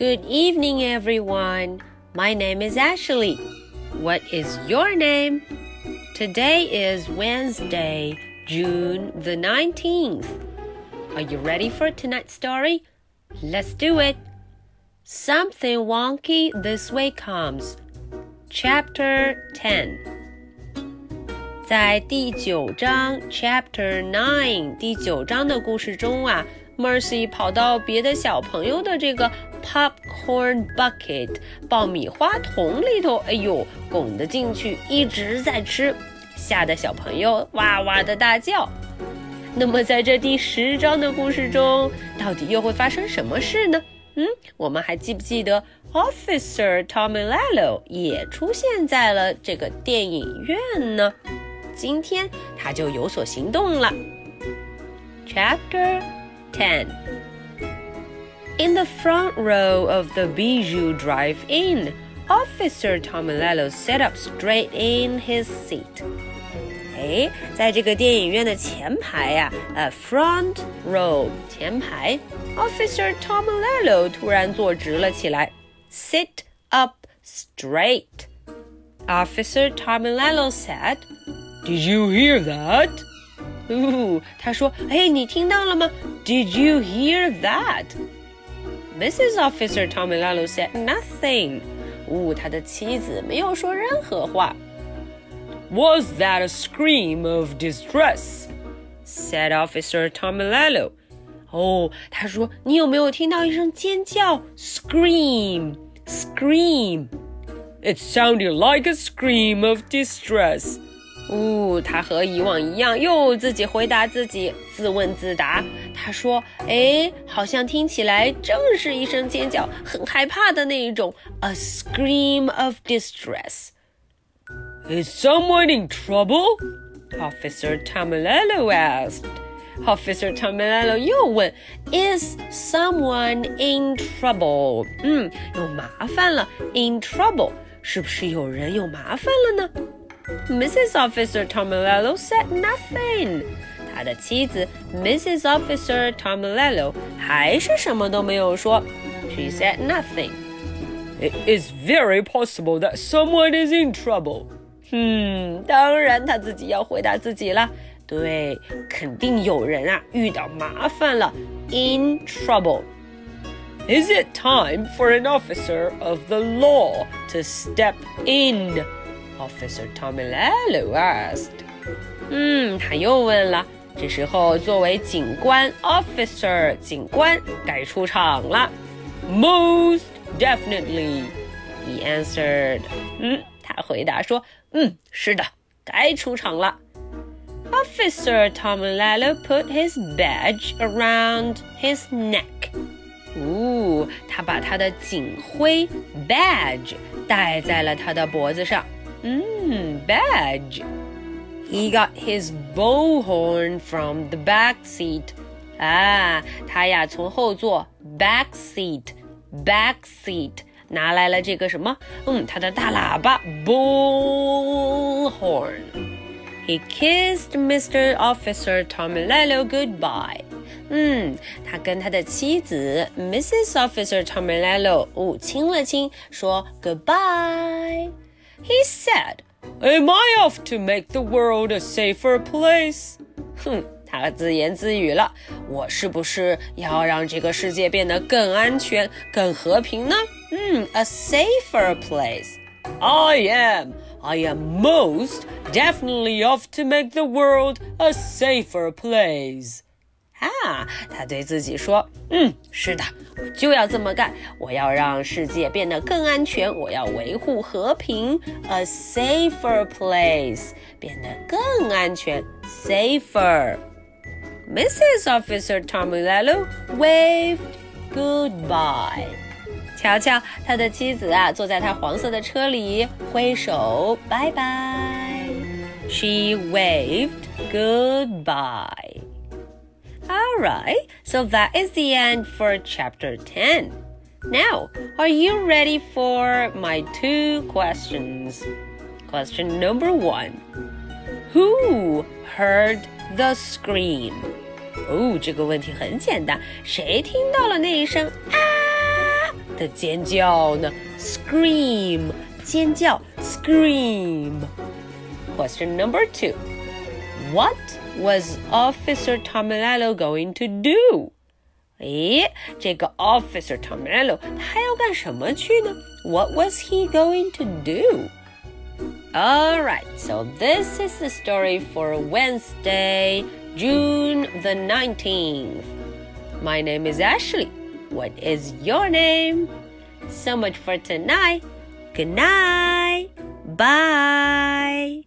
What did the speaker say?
Good evening, everyone. My name is Ashley. What is your name? Today is Wednesday, June the 19th. Are you ready for tonight's story? Let's do it. Something wonky this way comes. Chapter 10. 在第九章 Chapter Nine 第九章的故事中啊 ，Mercy 跑到别的小朋友的这个 popcorn bucket 爆米花桶里头，哎呦，拱得进去，一直在吃，吓得小朋友哇哇的大叫。那么在这第十章的故事中，到底又会发生什么事呢？嗯，我们还记不记得 Officer Tomilello 也出现在了这个电影院呢？今天他就有所行动了。Chapter 10. In the front row of the Bijou Drive-In, Officer Tomilello sat up straight in his seat. 哎，在这个电影院的前排呀，呃，front row 前排，Officer Tomilello 突然坐直了起来，sit up straight. Officer Tomilello said, "Did you hear that?" Ooh，他说：“嘿，你听到了吗？Did you hear that？” Mrs. Officer Tomilello said nothing. was that a scream of distress? said Officer Tomilello. 哦，他说你有没有听到一声尖叫？Scream, scream. It sounded like a scream of distress. 哦，他和以往一样，又自己回答自己，自问自答。他说：“哎，好像听起来正是一声尖叫，很害怕的那一种，a scream of distress。” Is someone in trouble? Officer Tomilello asked. Officer Tomilello 又问：“Is someone in trouble？” 嗯，有麻烦了。In trouble 是不是有人有麻烦了呢？Mrs. Officer Tomilello said nothing. 他的妻子 Mrs. Officer Tomilello 还是什么都没有说。She said nothing. It is very possible that someone is in trouble. Hmm, 嗯，当然他自己要回答自己了。对，肯定有人啊遇到麻烦了，in trouble。Is it time for an officer of the law to step in? Officer Tomilello asked. 嗯，他又问了。这时候，作为警官 Officer 警官该出场了。Most definitely, he answered. 嗯，他回答说：“嗯，是的，该出场了。” Officer Tomilello put his badge around his neck. 哦，他把他的警徽 badge 戴在了他的脖子上。Mmm, badge. He got his bullhorn from the back seat. Ah, 啊，他呀从后座 back seat back seat 拿来了这个什么？嗯，他的大喇叭 bullhorn. He kissed Mr. Officer Tomilello goodbye. Mmm, 嗯，他跟他的妻子 Mrs. Officer Tomilello 哦亲了亲，说 goodbye。He said, "Am I off to make the world a safer place?" 哼。他自言自语了：“我是不是要让这个世界变得更安全、更和平呢？”嗯，a safer place. I am. I am most definitely off to make the world a safer place. 啊，他对自己说：“嗯，是的，我 就要这么干。我要让世界变得更安全，我要维护和平。A safer place，变得更安全，safer。” Mrs. Officer Tomulalu waved goodbye. 瞧瞧，他的妻子啊，坐在他黄色的车里，挥手拜拜。She waved goodbye. All right, so that is the end for chapter 10. Now, are you ready for my two questions? Question number one Who heard the scream. 哦，这个问题很简单，谁听到了那一声啊 的尖叫呢？Scream，尖叫，scream。Question number two. What was Officer Tomello going to do? Eh, 诶，这个 Officer Tomilello 他要干什么去呢？What was he going to do? All right, so this is the story for Wednesday, June the 19th. My name is Ashley. What is your name? So much for tonight. Good night. Bye.